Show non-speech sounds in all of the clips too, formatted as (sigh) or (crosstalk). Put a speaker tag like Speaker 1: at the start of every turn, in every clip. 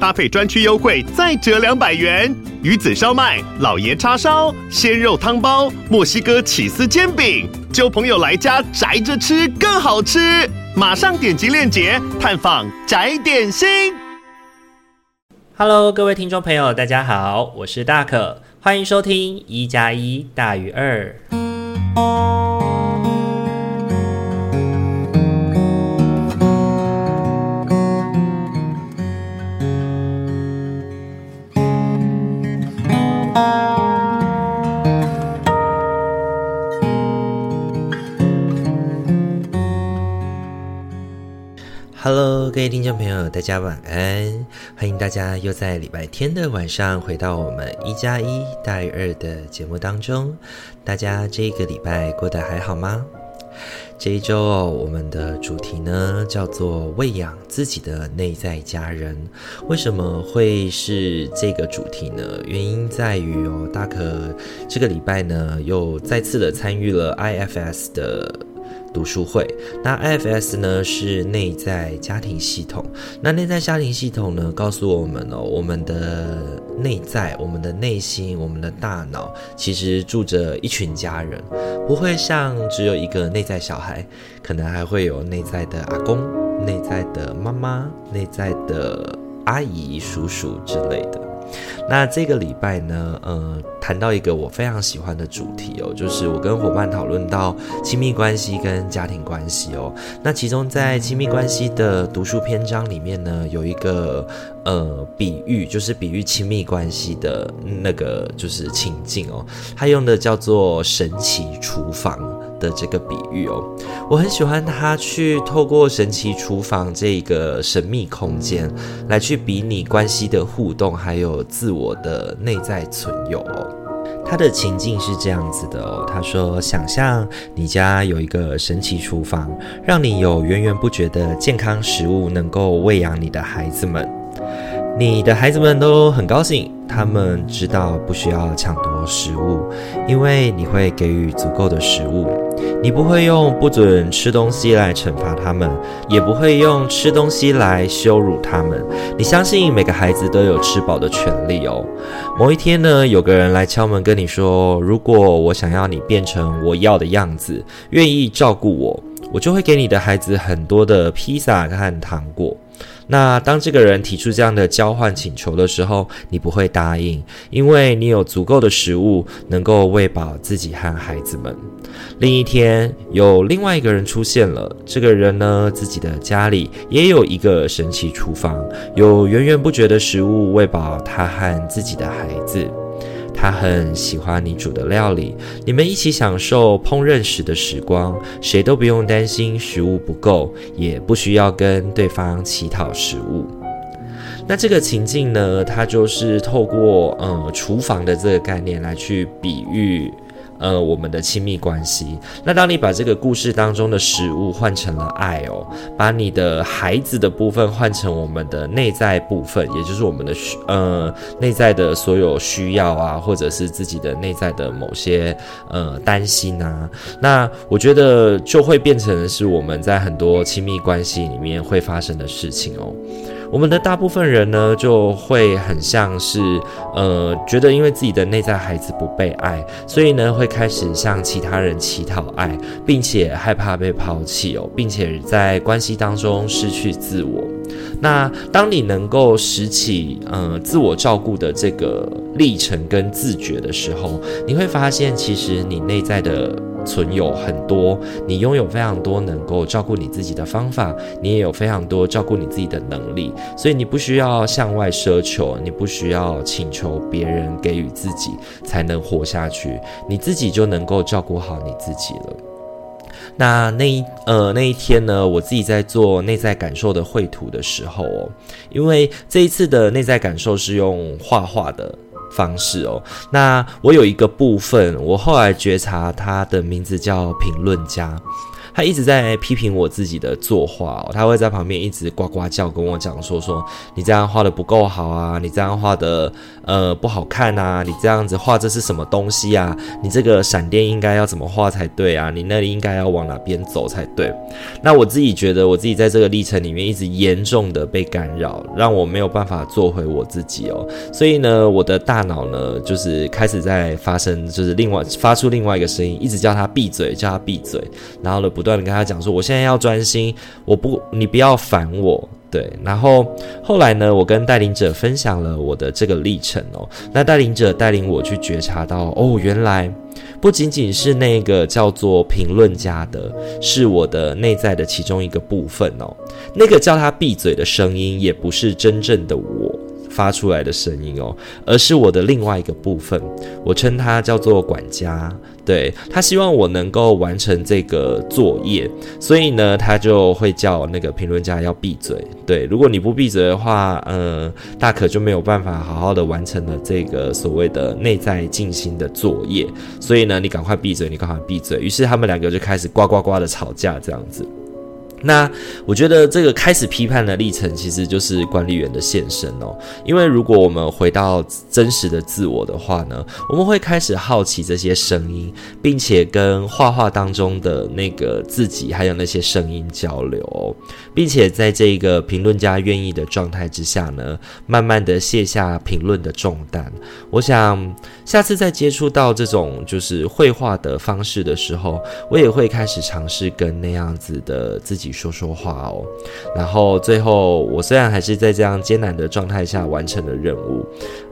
Speaker 1: 搭配专区优惠再折两百元。鱼子烧麦、老爷叉烧、鲜肉汤包、墨西哥起司煎饼，揪朋友来家宅着吃更好吃。马上点击链接探访宅点心。
Speaker 2: Hello，各位听众朋友，大家好，我是大可，欢迎收听一加一大于二。Hello，各位听众朋友，大家晚安！欢迎大家又在礼拜天的晚上回到我们一加一大于二的节目当中。大家这个礼拜过得还好吗？这一周哦，我们的主题呢叫做喂养自己的内在家人。为什么会是这个主题呢？原因在于哦，大可这个礼拜呢又再次的参与了 IFS 的。读书会，那 IFS 呢是内在家庭系统。那内在家庭系统呢，告诉我们哦，我们的内在、我们的内心、我们的大脑，其实住着一群家人，不会像只有一个内在小孩，可能还会有内在的阿公、内在的妈妈、内在的阿姨、叔叔之类的。那这个礼拜呢，呃，谈到一个我非常喜欢的主题哦，就是我跟伙伴讨论到亲密关系跟家庭关系哦。那其中在亲密关系的读书篇章里面呢，有一个呃比喻，就是比喻亲密关系的那个就是情境哦，他用的叫做神奇厨房。的这个比喻哦，我很喜欢他去透过神奇厨房这个神秘空间来去比拟关系的互动，还有自我的内在存有哦。他的情境是这样子的哦，他说：想象你家有一个神奇厨房，让你有源源不绝的健康食物能够喂养你的孩子们，你的孩子们都很高兴。他们知道不需要抢夺食物，因为你会给予足够的食物。你不会用不准吃东西来惩罚他们，也不会用吃东西来羞辱他们。你相信每个孩子都有吃饱的权利哦。某一天呢，有个人来敲门跟你说：“如果我想要你变成我要的样子，愿意照顾我，我就会给你的孩子很多的披萨和糖果。”那当这个人提出这样的交换请求的时候，你不会答应，因为你有足够的食物能够喂饱自己和孩子们。另一天，有另外一个人出现了，这个人呢，自己的家里也有一个神奇厨房，有源源不绝的食物喂饱他和自己的孩子。他很喜欢你煮的料理，你们一起享受烹饪时的时光，谁都不用担心食物不够，也不需要跟对方乞讨食物。那这个情境呢，它就是透过呃厨房的这个概念来去比喻。呃，我们的亲密关系。那当你把这个故事当中的食物换成了爱哦，把你的孩子的部分换成我们的内在部分，也就是我们的需呃内在的所有需要啊，或者是自己的内在的某些呃担心啊，那我觉得就会变成是我们在很多亲密关系里面会发生的事情哦。我们的大部分人呢，就会很像是，呃，觉得因为自己的内在孩子不被爱，所以呢，会开始向其他人乞讨爱，并且害怕被抛弃哦，并且在关系当中失去自我。那当你能够拾起，呃，自我照顾的这个历程跟自觉的时候，你会发现，其实你内在的。存有很多，你拥有非常多能够照顾你自己的方法，你也有非常多照顾你自己的能力，所以你不需要向外奢求，你不需要请求别人给予自己才能活下去，你自己就能够照顾好你自己了。那那一呃那一天呢，我自己在做内在感受的绘图的时候哦，因为这一次的内在感受是用画画的。方式哦，那我有一个部分，我后来觉察他的名字叫评论家，他一直在批评我自己的作画哦，他会在旁边一直呱呱叫，跟我讲说说你这样画的不够好啊，你这样画的呃不好看啊，你这样子画这是什么东西啊？你这个闪电应该要怎么画才对啊？你那里应该要往哪边走才对？那我自己觉得我自己在这个历程里面一直严重的被干扰，让我没有办法做回我自己哦，所以呢，我的大脑呢就是开始在发生，就是另外发出另外一个声音，一直叫他闭嘴，叫他闭嘴，然后呢，不断的跟他讲说，我现在要专心，我不，你不要烦我，对。然后后来呢，我跟带领者分享了我的这个历程哦，那带领者带领我去觉察到，哦，原来不仅仅是那个叫做评论家的，是我的内在的其中一个部分哦，那个叫他闭嘴的声音，也不是真正的我。发出来的声音哦，而是我的另外一个部分，我称它叫做管家。对，他希望我能够完成这个作业，所以呢，他就会叫那个评论家要闭嘴。对，如果你不闭嘴的话，呃，大可就没有办法好好的完成了这个所谓的内在静心的作业。所以呢，你赶快闭嘴，你赶快闭嘴。于是他们两个就开始呱呱呱的吵架，这样子。那我觉得这个开始批判的历程，其实就是管理员的现身哦。因为如果我们回到真实的自我的话呢，我们会开始好奇这些声音，并且跟画画当中的那个自己，还有那些声音交流，并且在这个评论家愿意的状态之下呢，慢慢的卸下评论的重担。我想下次再接触到这种就是绘画的方式的时候，我也会开始尝试跟那样子的自己。说说话哦，然后最后我虽然还是在这样艰难的状态下完成了任务，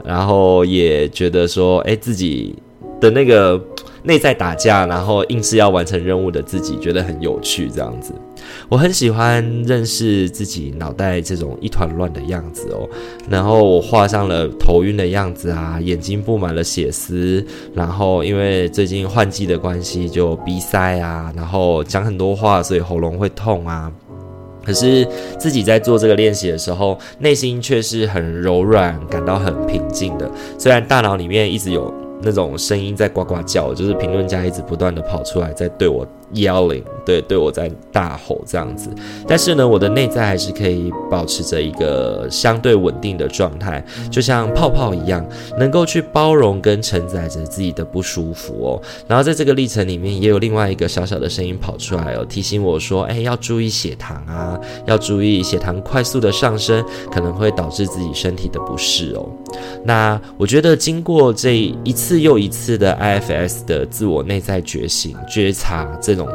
Speaker 2: 然后也觉得说，哎，自己的那个 (tsk) 内在打架，然后硬是要完成任务的自己，觉得很有趣，这样子。我很喜欢认识自己脑袋这种一团乱的样子哦，然后我画上了头晕的样子啊，眼睛布满了血丝，然后因为最近换季的关系就鼻塞啊，然后讲很多话，所以喉咙会痛啊。可是自己在做这个练习的时候，内心却是很柔软，感到很平静的。虽然大脑里面一直有那种声音在呱呱叫，就是评论家一直不断的跑出来在对我。Yelling，对，对我在大吼这样子，但是呢，我的内在还是可以保持着一个相对稳定的状态，就像泡泡一样，能够去包容跟承载着自己的不舒服哦。然后在这个历程里面，也有另外一个小小的声音跑出来哦，提醒我说，哎，要注意血糖啊，要注意血糖快速的上升，可能会导致自己身体的不适哦。那我觉得经过这一次又一次的 IFS 的自我内在觉醒、觉察这种。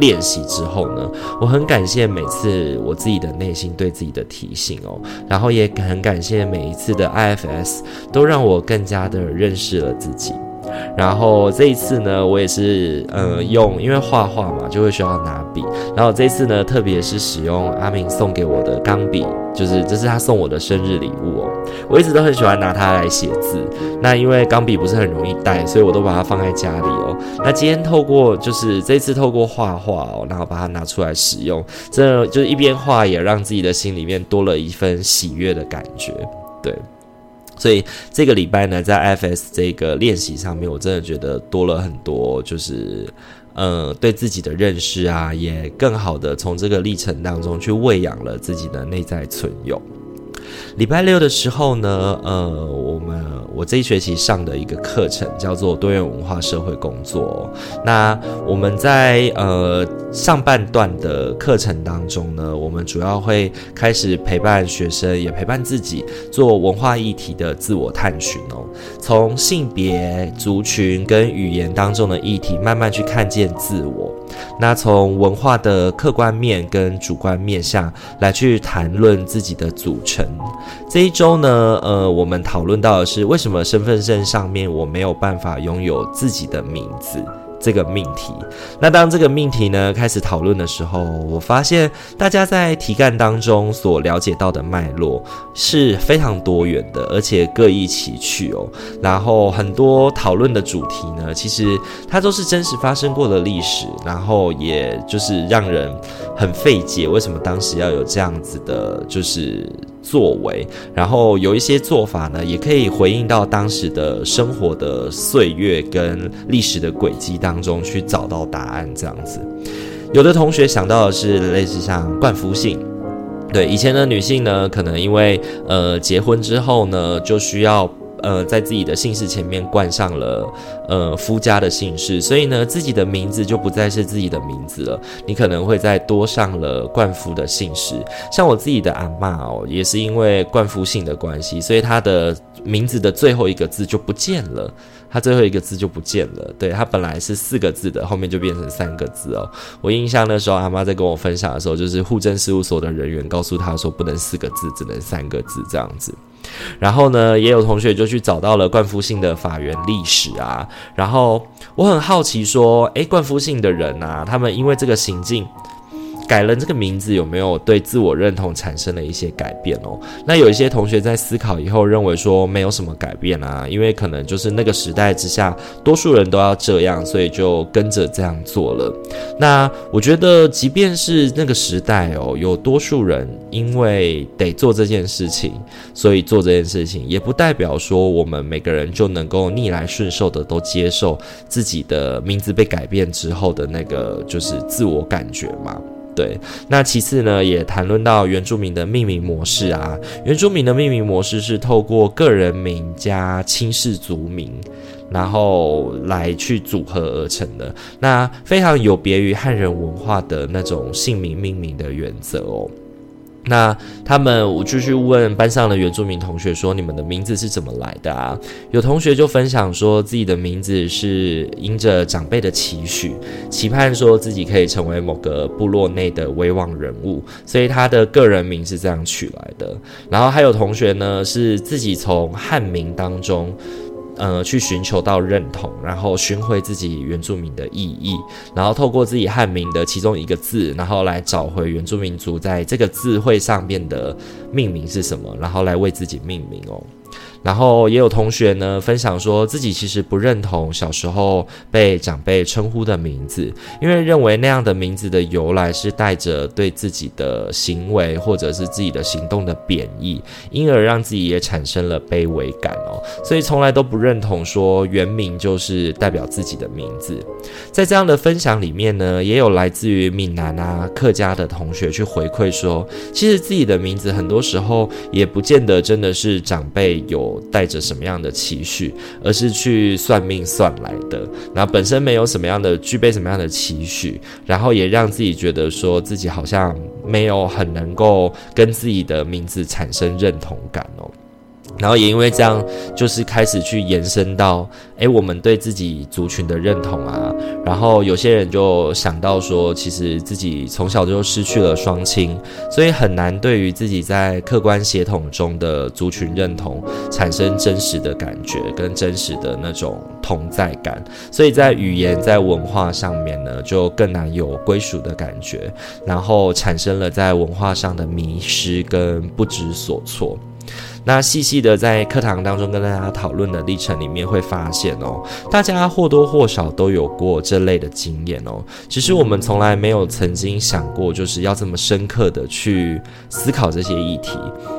Speaker 2: 练习之后呢，我很感谢每次我自己的内心对自己的提醒哦，然后也很感谢每一次的 IFS 都让我更加的认识了自己。然后这一次呢，我也是呃用，因为画画嘛，就会需要拿笔。然后这次呢，特别是使用阿明送给我的钢笔，就是这是他送我的生日礼物哦。我一直都很喜欢拿它来写字。那因为钢笔不是很容易带，所以我都把它放在家里哦。那今天透过就是这次透过画画哦，然后把它拿出来使用，这就是一边画也让自己的心里面多了一份喜悦的感觉，对。所以这个礼拜呢，在 FS 这个练习上面，我真的觉得多了很多，就是，呃，对自己的认识啊，也更好的从这个历程当中去喂养了自己的内在存有。礼拜六的时候呢，呃，我们我这一学期上的一个课程叫做多元文化社会工作。那我们在呃上半段的课程当中呢，我们主要会开始陪伴学生，也陪伴自己做文化议题的自我探寻哦。从性别、族群跟语言当中的议题，慢慢去看见自我。那从文化的客观面跟主观面向来去谈论自己的组成。这一周呢，呃，我们讨论到的是为什么身份证上面我没有办法拥有自己的名字。这个命题，那当这个命题呢开始讨论的时候，我发现大家在题干当中所了解到的脉络是非常多元的，而且各异其趣哦。然后很多讨论的主题呢，其实它都是真实发生过的历史，然后也就是让人很费解，为什么当时要有这样子的，就是。作为，然后有一些做法呢，也可以回应到当时的生活的岁月跟历史的轨迹当中去找到答案，这样子。有的同学想到的是类似像冠夫姓。对，以前的女性呢，可能因为呃结婚之后呢，就需要。呃，在自己的姓氏前面冠上了呃夫家的姓氏，所以呢，自己的名字就不再是自己的名字了。你可能会再多上了冠夫的姓氏。像我自己的阿嬷哦，也是因为冠夫姓的关系，所以她的名字的最后一个字就不见了。他最后一个字就不见了。对，他本来是四个字的，后面就变成三个字哦。我印象那时候阿妈在跟我分享的时候，就是户政事务所的人员告诉她说，不能四个字，只能三个字这样子。然后呢，也有同学就去找到了冠夫姓的法源历史啊。然后我很好奇说，诶，冠夫姓的人啊，他们因为这个行径。改了这个名字有没有对自我认同产生了一些改变哦？那有一些同学在思考以后认为说没有什么改变啊，因为可能就是那个时代之下，多数人都要这样，所以就跟着这样做了。那我觉得，即便是那个时代哦，有多数人因为得做这件事情，所以做这件事情，也不代表说我们每个人就能够逆来顺受的都接受自己的名字被改变之后的那个就是自我感觉嘛。对，那其次呢，也谈论到原住民的命名模式啊。原住民的命名模式是透过个人名加亲氏族名，然后来去组合而成的。那非常有别于汉人文化的那种姓名命名的原则哦。那他们，我继续问班上的原住民同学说：“你们的名字是怎么来的啊？”有同学就分享说自己的名字是因着长辈的期许，期盼说自己可以成为某个部落内的威望人物，所以他的个人名是这样取来的。然后还有同学呢，是自己从汉名当中。呃，去寻求到认同，然后寻回自己原住民的意义，然后透过自己汉名的其中一个字，然后来找回原住民族在这个字汇上面的命名是什么，然后来为自己命名哦。然后也有同学呢分享说自己其实不认同小时候被长辈称呼的名字，因为认为那样的名字的由来是带着对自己的行为或者是自己的行动的贬义，因而让自己也产生了卑微感哦，所以从来都不认同说原名就是代表自己的名字。在这样的分享里面呢，也有来自于闽南啊客家的同学去回馈说，其实自己的名字很多时候也不见得真的是长辈有。带着什么样的期许，而是去算命算来的，那本身没有什么样的具备什么样的期许，然后也让自己觉得说自己好像没有很能够跟自己的名字产生认同感哦。然后也因为这样，就是开始去延伸到，诶，我们对自己族群的认同啊。然后有些人就想到说，其实自己从小就失去了双亲，所以很难对于自己在客观血统中的族群认同产生真实的感觉跟真实的那种同在感。所以在语言在文化上面呢，就更难有归属的感觉，然后产生了在文化上的迷失跟不知所措。那细细的在课堂当中跟大家讨论的历程里面，会发现哦，大家或多或少都有过这类的经验哦。只是我们从来没有曾经想过，就是要这么深刻的去思考这些议题。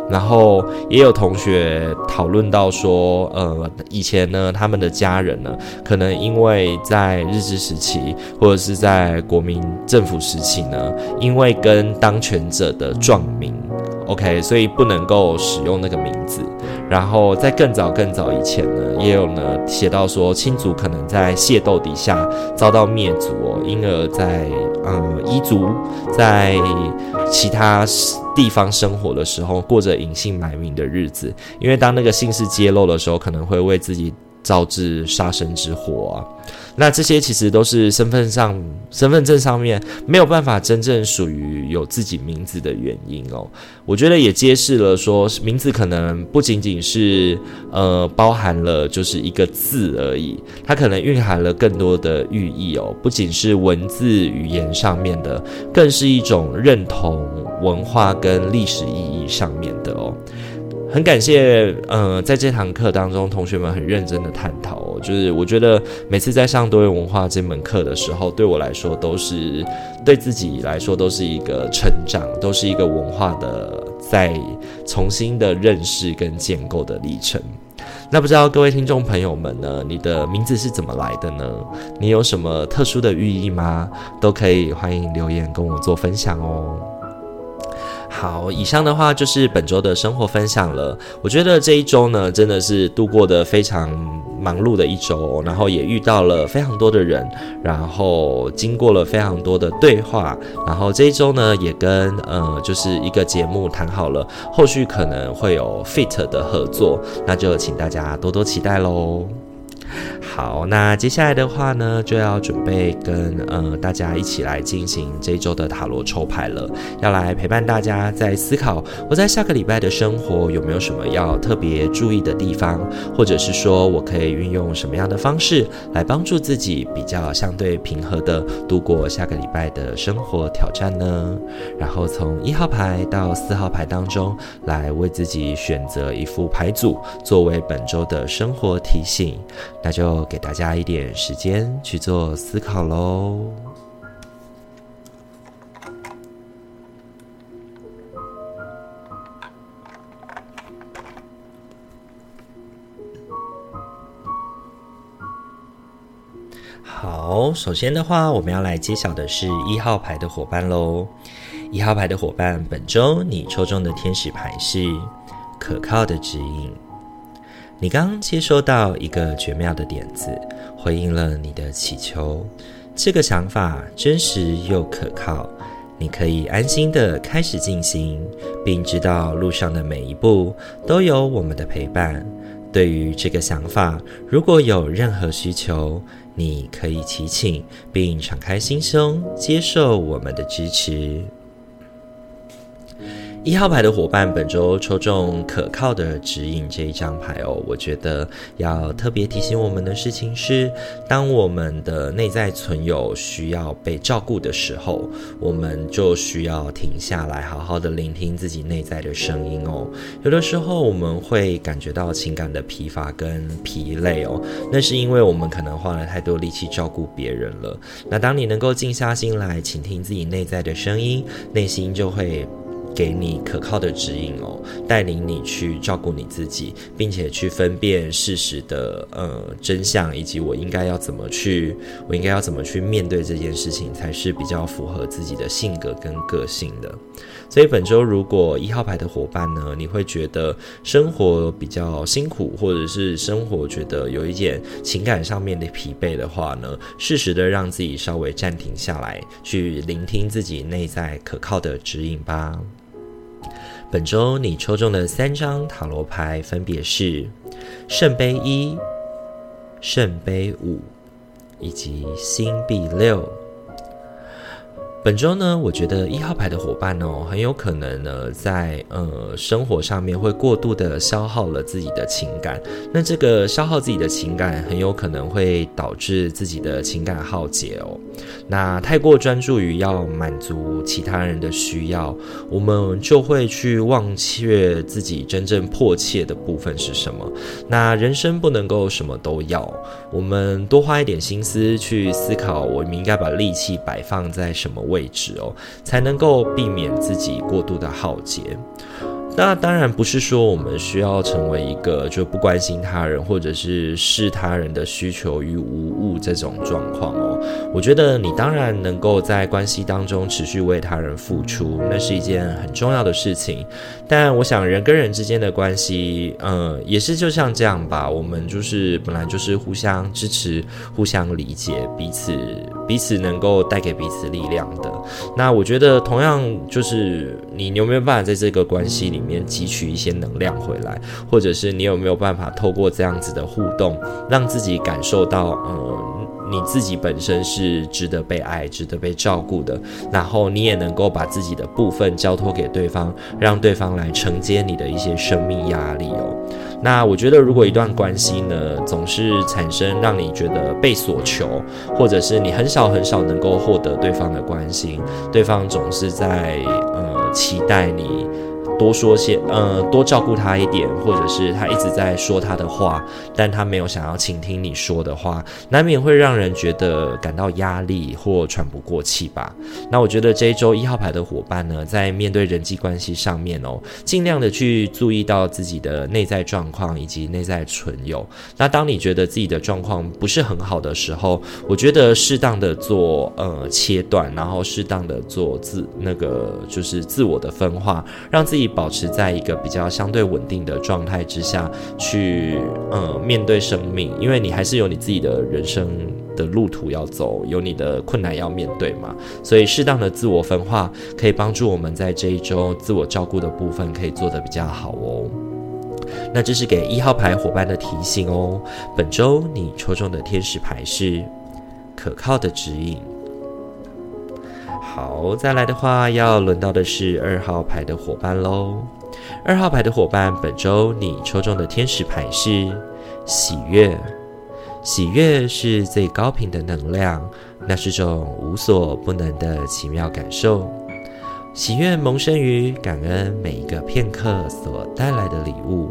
Speaker 2: 然后也有同学讨论到说，呃，以前呢，他们的家人呢，可能因为在日治时期或者是在国民政府时期呢，因为跟当权者的撞名。OK，所以不能够使用那个名字。然后在更早更早以前呢，也有呢写到说，亲族可能在械斗底下遭到灭族哦，因而在嗯彝族在其他地方生活的时候，过着隐姓埋名的日子。因为当那个姓氏揭露的时候，可能会为自己造致杀身之祸啊。那这些其实都是身份上、身份证上面没有办法真正属于有自己名字的原因哦。我觉得也揭示了说，名字可能不仅仅是呃包含了就是一个字而已，它可能蕴含了更多的寓意哦。不仅是文字语言上面的，更是一种认同文化跟历史意义上面的哦。很感谢，呃，在这堂课当中，同学们很认真的探讨。就是我觉得每次在上多元文化这门课的时候，对我来说都是对自己来说都是一个成长，都是一个文化的再重新的认识跟建构的历程。那不知道各位听众朋友们呢，你的名字是怎么来的呢？你有什么特殊的寓意吗？都可以欢迎留言跟我做分享哦。好，以上的话就是本周的生活分享了。我觉得这一周呢，真的是度过的非常忙碌的一周，然后也遇到了非常多的人，然后经过了非常多的对话，然后这一周呢，也跟呃，就是一个节目谈好了，后续可能会有 feat 的合作，那就请大家多多期待喽。好，那接下来的话呢，就要准备跟呃大家一起来进行这一周的塔罗抽牌了，要来陪伴大家在思考我在下个礼拜的生活有没有什么要特别注意的地方，或者是说我可以运用什么样的方式来帮助自己比较相对平和的度过下个礼拜的生活挑战呢？然后从一号牌到四号牌当中来为自己选择一副牌组作为本周的生活提醒。那就给大家一点时间去做思考喽。好，首先的话，我们要来揭晓的是一号牌的伙伴喽。一号牌的伙伴，本周你抽中的天使牌是可靠的指引。你刚接收到一个绝妙的点子，回应了你的祈求。这个想法真实又可靠，你可以安心地开始进行，并知道路上的每一步都有我们的陪伴。对于这个想法，如果有任何需求，你可以祈请，并敞开心胸接受我们的支持。一号牌的伙伴，本周抽中可靠的指引这一张牌哦。我觉得要特别提醒我们的事情是，当我们的内在存有需要被照顾的时候，我们就需要停下来，好好的聆听自己内在的声音哦。有的时候我们会感觉到情感的疲乏跟疲累哦，那是因为我们可能花了太多力气照顾别人了。那当你能够静下心来倾听自己内在的声音，内心就会。给你可靠的指引哦，带领你去照顾你自己，并且去分辨事实的呃真相，以及我应该要怎么去，我应该要怎么去面对这件事情，才是比较符合自己的性格跟个性的。所以本周如果一号牌的伙伴呢，你会觉得生活比较辛苦，或者是生活觉得有一点情感上面的疲惫的话呢，适时的让自己稍微暂停下来，去聆听自己内在可靠的指引吧。本周你抽中的三张塔罗牌分别是圣杯一、圣杯五以及星币六。本周呢，我觉得一号牌的伙伴哦，很有可能呢，在呃生活上面会过度的消耗了自己的情感。那这个消耗自己的情感，很有可能会导致自己的情感耗竭哦。那太过专注于要满足其他人的需要，我们就会去忘却自己真正迫切的部分是什么。那人生不能够什么都要，我们多花一点心思去思考，我们应该把力气摆放在什么位置哦，才能够避免自己过度的耗竭。那当然不是说我们需要成为一个就不关心他人，或者是视他人的需求于无物这种状况。我觉得你当然能够在关系当中持续为他人付出，那是一件很重要的事情。但我想人跟人之间的关系，嗯，也是就像这样吧。我们就是本来就是互相支持、互相理解彼此，彼此能够带给彼此力量的。那我觉得同样就是你有没有办法在这个关系里面。汲取一些能量回来，或者是你有没有办法透过这样子的互动，让自己感受到，呃，你自己本身是值得被爱、值得被照顾的，然后你也能够把自己的部分交托给对方，让对方来承接你的一些生命压力哦。那我觉得，如果一段关系呢，总是产生让你觉得被索求，或者是你很少很少能够获得对方的关心，对方总是在呃期待你。多说些，呃，多照顾他一点，或者是他一直在说他的话，但他没有想要倾听你说的话，难免会让人觉得感到压力或喘不过气吧。那我觉得这一周一号牌的伙伴呢，在面对人际关系上面哦，尽量的去注意到自己的内在状况以及内在存有。那当你觉得自己的状况不是很好的时候，我觉得适当的做呃切断，然后适当的做自那个就是自我的分化，让自己保持在一个比较相对稳定的状态之下去呃面对生命，因为你还是有你自己的人生的路途要走，有你的困难要面对嘛，所以适当的自我分化可以帮助我们在这一周自我照顾的部分可以做得比较好哦。那这是给一号牌伙伴的提醒哦。本周你抽中的天使牌是可靠的指引。好，再来的话，要轮到的是二号牌的伙伴喽。二号牌的伙伴，本周你抽中的天使牌是喜悦。喜悦是最高频的能量，那是种无所不能的奇妙感受。喜悦萌生于感恩每一个片刻所带来的礼物，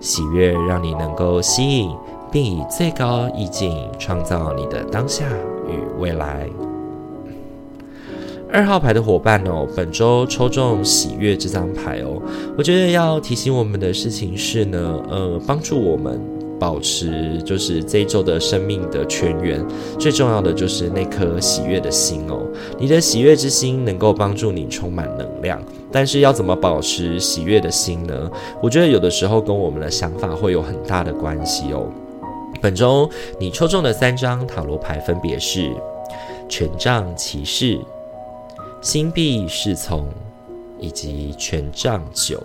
Speaker 2: 喜悦让你能够吸引，并以最高意境创造你的当下与未来。二号牌的伙伴哦，本周抽中喜悦这张牌哦，我觉得要提醒我们的事情是呢，呃，帮助我们。保持就是这一周的生命的全员，最重要的就是那颗喜悦的心哦。你的喜悦之心能够帮助你充满能量，但是要怎么保持喜悦的心呢？我觉得有的时候跟我们的想法会有很大的关系哦。本周你抽中的三张塔罗牌分别是权杖骑士、星币侍从以及权杖九。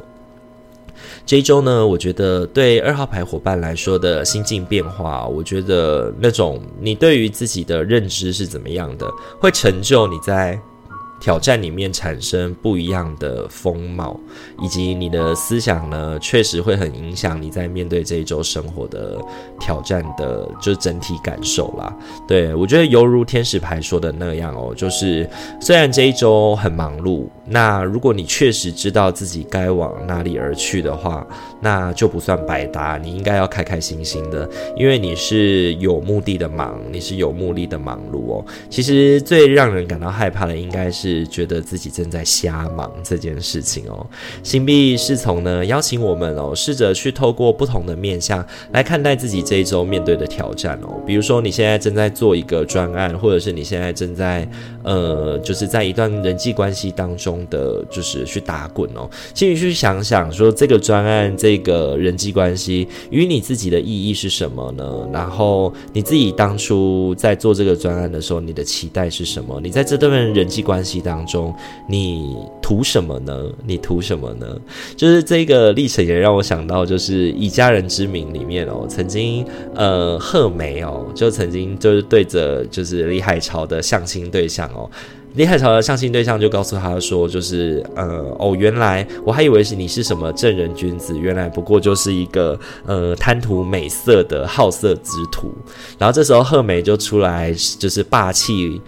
Speaker 2: 这一周呢，我觉得对二号牌伙伴来说的心境变化，我觉得那种你对于自己的认知是怎么样的，会成就你在。挑战里面产生不一样的风貌，以及你的思想呢，确实会很影响你在面对这一周生活的挑战的，就是整体感受啦。对，我觉得犹如天使牌说的那样哦，就是虽然这一周很忙碌，那如果你确实知道自己该往哪里而去的话，那就不算白搭。你应该要开开心心的，因为你是有目的的忙，你是有目的的忙碌哦。其实最让人感到害怕的，应该是。觉得自己正在瞎忙这件事情哦。星币侍从呢，邀请我们哦，试着去透过不同的面向来看待自己这一周面对的挑战哦。比如说，你现在正在做一个专案，或者是你现在正在呃，就是在一段人际关系当中的，就是去打滚哦。请你去想想，说这个专案、这个人际关系与你自己的意义是什么呢？然后你自己当初在做这个专案的时候，你的期待是什么？你在这段人际关系当中，你图什么呢？你图什么呢？就是这个历程也让我想到，就是以家人之名里面哦，曾经呃贺梅哦，就曾经就是对着就是李海潮的相亲对象哦，李海潮的相亲对象就告诉他说，就是呃哦，原来我还以为是你是什么正人君子，原来不过就是一个呃贪图美色的好色之徒。然后这时候贺梅就出来，就是霸气。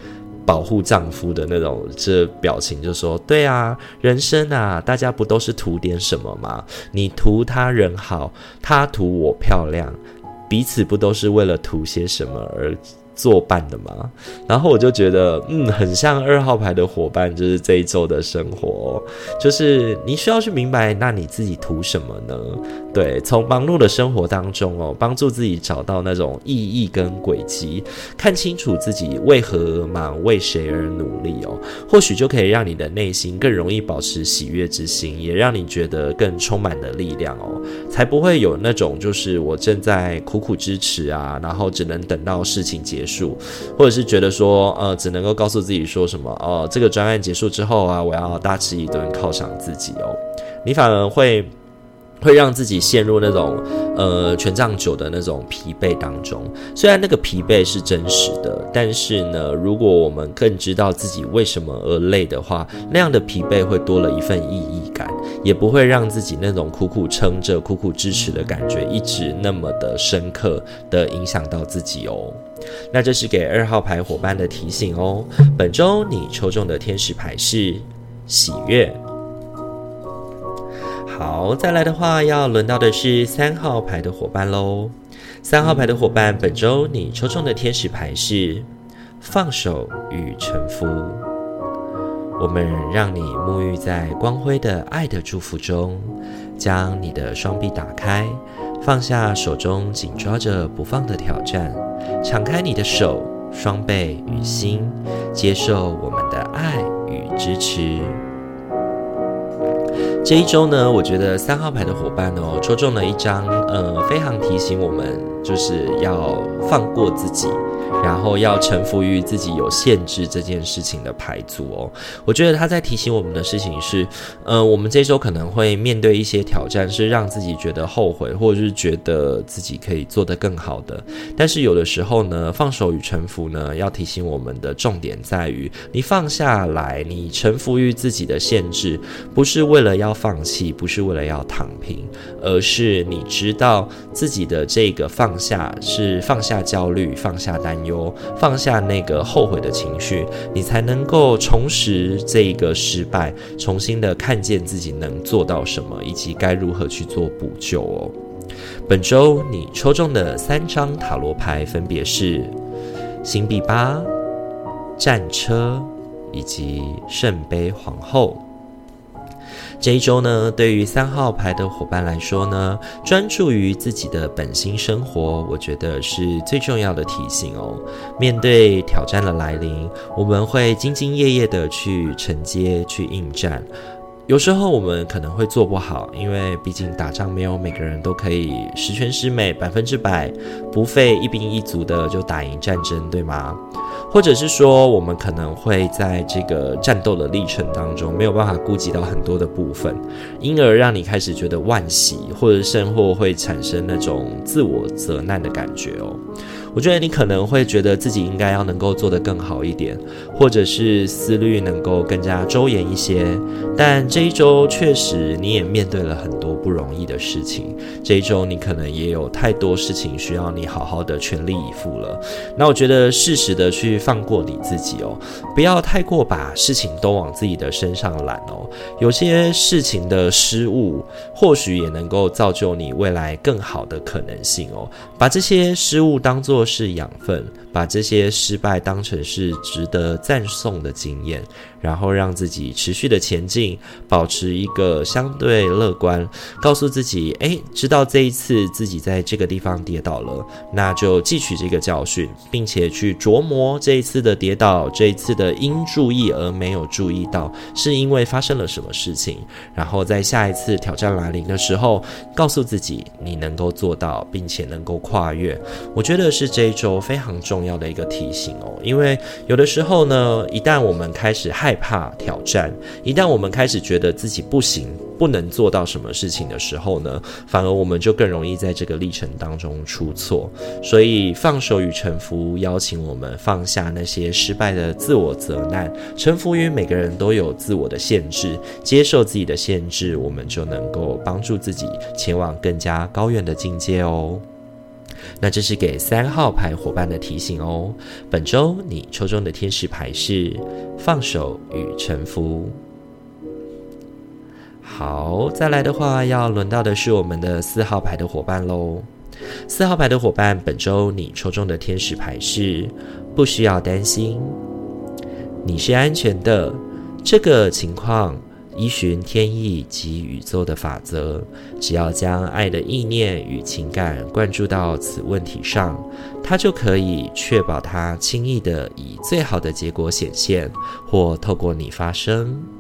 Speaker 2: 保护丈夫的那种这表情，就说：“对啊，人生啊，大家不都是图点什么吗？你图他人好，他图我漂亮，彼此不都是为了图些什么而？”作伴的嘛，然后我就觉得，嗯，很像二号牌的伙伴，就是这一周的生活，就是你需要去明白，那你自己图什么呢？对，从忙碌的生活当中哦，帮助自己找到那种意义跟轨迹，看清楚自己为何而忙，为谁而努力哦，或许就可以让你的内心更容易保持喜悦之心，也让你觉得更充满的力量哦，才不会有那种就是我正在苦苦支持啊，然后只能等到事情结数。或者是觉得说，呃，只能够告诉自己说什么，哦、呃，这个专案结束之后啊，我要大吃一顿犒赏自己哦，你反而会。会让自己陷入那种呃权杖九的那种疲惫当中。虽然那个疲惫是真实的，但是呢，如果我们更知道自己为什么而累的话，那样的疲惫会多了一份意义感，也不会让自己那种苦苦撑着、苦苦支持的感觉一直那么的深刻的影响到自己哦。那这是给二号牌伙伴的提醒哦。本周你抽中的天使牌是喜悦。好，再来的话，要轮到的是三号牌的伙伴喽。三号牌的伙伴，本周你抽中的天使牌是放手与臣服。我们让你沐浴在光辉的爱的祝福中，将你的双臂打开，放下手中紧抓着不放的挑战，敞开你的手、双臂与心，接受我们的爱与支持。这一周呢，我觉得三号牌的伙伴哦，抽中了一张，呃，非常提醒我们，就是要放过自己。然后要臣服于自己有限制这件事情的牌组哦，我觉得他在提醒我们的事情是，呃，我们这周可能会面对一些挑战，是让自己觉得后悔，或者是觉得自己可以做得更好的。但是有的时候呢，放手与臣服呢，要提醒我们的重点在于，你放下来，你臣服于自己的限制，不是为了要放弃，不是为了要躺平，而是你知道自己的这个放下是放下焦虑，放下担忧。放下那个后悔的情绪，你才能够重拾这个失败，重新的看见自己能做到什么，以及该如何去做补救哦。本周你抽中的三张塔罗牌分别是星币八、战车以及圣杯皇后。这一周呢，对于三号牌的伙伴来说呢，专注于自己的本心生活，我觉得是最重要的提醒哦。面对挑战的来临，我们会兢兢业业的去承接、去应战。有时候我们可能会做不好，因为毕竟打仗没有每个人都可以十全十美、百分之百不费一兵一卒的就打赢战争，对吗？或者是说，我们可能会在这个战斗的历程当中没有办法顾及到很多的部分，因而让你开始觉得惋惜，或者甚或会产生那种自我责难的感觉哦。我觉得你可能会觉得自己应该要能够做得更好一点，或者是思虑能够更加周延一些。但这一周确实你也面对了很多不容易的事情，这一周你可能也有太多事情需要你好好的全力以赴了。那我觉得适时的去放过你自己哦，不要太过把事情都往自己的身上揽哦。有些事情的失误，或许也能够造就你未来更好的可能性哦。把这些失误当做是养分，把这些失败当成是值得赞颂的经验，然后让自己持续的前进，保持一个相对乐观，告诉自己，诶，知道这一次自己在这个地方跌倒了，那就汲取这个教训，并且去琢磨这一次的跌倒，这一次的应注意而没有注意到，是因为发生了什么事情，然后在下一次挑战来临的时候，告诉自己你能够做到，并且能够跨越。我觉得是这一周非常重要的一个提醒哦，因为有的时候呢，一旦我们开始害害怕挑战，一旦我们开始觉得自己不行，不能做到什么事情的时候呢，反而我们就更容易在这个历程当中出错。所以放手与臣服，邀请我们放下那些失败的自我责难，臣服于每个人都有自我的限制，接受自己的限制，我们就能够帮助自己前往更加高远的境界哦。那这是给三号牌伙伴的提醒哦。本周你抽中的天使牌是放手与臣服。好，再来的话，要轮到的是我们的四号牌的伙伴喽。四号牌的伙伴，本周你抽中的天使牌是不需要担心，你是安全的。这个情况。依循天意及宇宙的法则，只要将爱的意念与情感灌注到此问题上，它就可以确保它轻易地以最好的结果显现，或透过你发生。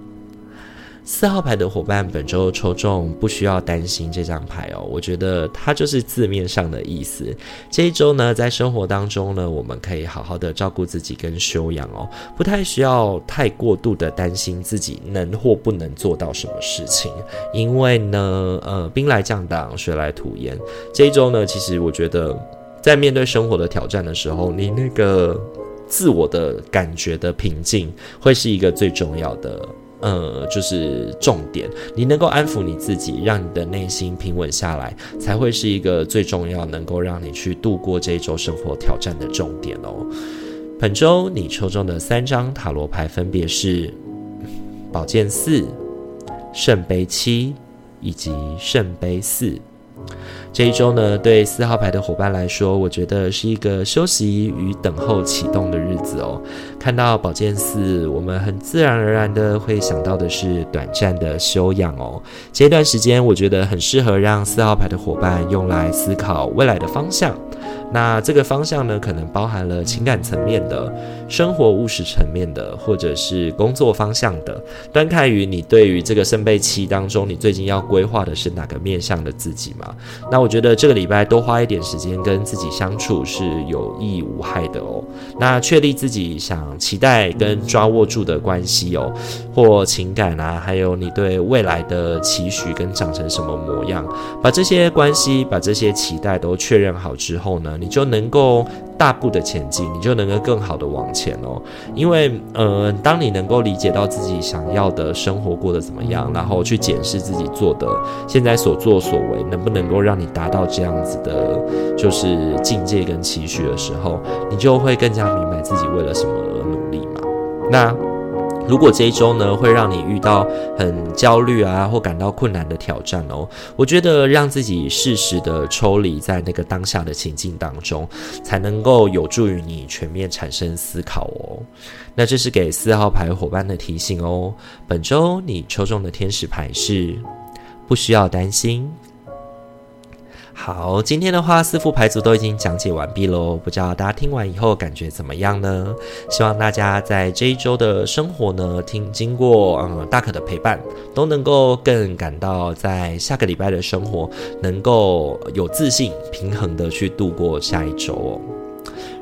Speaker 2: 四号牌的伙伴本周抽中，不需要担心这张牌哦。我觉得它就是字面上的意思。这一周呢，在生活当中呢，我们可以好好的照顾自己跟修养哦，不太需要太过度的担心自己能或不能做到什么事情。因为呢，呃，兵来将挡，水来土掩。这一周呢，其实我觉得在面对生活的挑战的时候，你那个自我的感觉的平静，会是一个最重要的。呃，就是重点，你能够安抚你自己，让你的内心平稳下来，才会是一个最重要，能够让你去度过这一周生活挑战的重点哦。本周你抽中的三张塔罗牌分别是宝剑四、圣杯七以及圣杯四。这一周呢，对四号牌的伙伴来说，我觉得是一个休息与等候启动的日子哦。看到宝剑四，我们很自然而然的会想到的是短暂的休养哦。这段时间，我觉得很适合让四号牌的伙伴用来思考未来的方向。那这个方向呢，可能包含了情感层面的、生活务实层面的，或者是工作方向的。端看于你对于这个圣杯七当中，你最近要规划的是哪个面向的自己嘛？那我觉得这个礼拜多花一点时间跟自己相处是有益无害的哦。那确立自己想期待跟抓握住的关系哦，或情感啊，还有你对未来的期许跟长成什么模样，把这些关系、把这些期待都确认好之后呢，你就能够大步的前进，你就能够更好的往前哦。因为，呃，当你能够理解到自己想要的生活过得怎么样，然后去检视自己做的现在所作所为，能不能够让你达到这样子的，就是境界跟期许的时候，你就会更加明白自己为了什么而努力嘛。那。如果这一周呢，会让你遇到很焦虑啊，或感到困难的挑战哦，我觉得让自己适时的抽离在那个当下的情境当中，才能够有助于你全面产生思考哦。那这是给四号牌伙伴的提醒哦。本周你抽中的天使牌是不需要担心。好，今天的话，四副牌组都已经讲解完毕喽。不知道大家听完以后感觉怎么样呢？希望大家在这一周的生活呢，听经过嗯大可的陪伴，都能够更感到在下个礼拜的生活能够有自信、平衡的去度过下一周哦。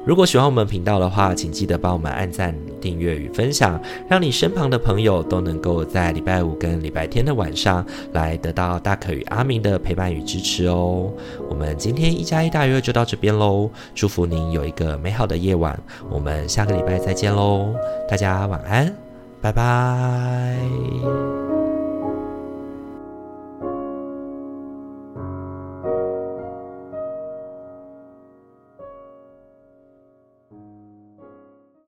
Speaker 2: 如果喜欢我们频道的话，请记得帮我们按赞、订阅与分享，让你身旁的朋友都能够在礼拜五跟礼拜天的晚上来得到大可与阿明的陪伴与支持哦。我们今天一加一大于二就到这边喽，祝福您有一个美好的夜晚，我们下个礼拜再见喽，大家晚安，拜拜。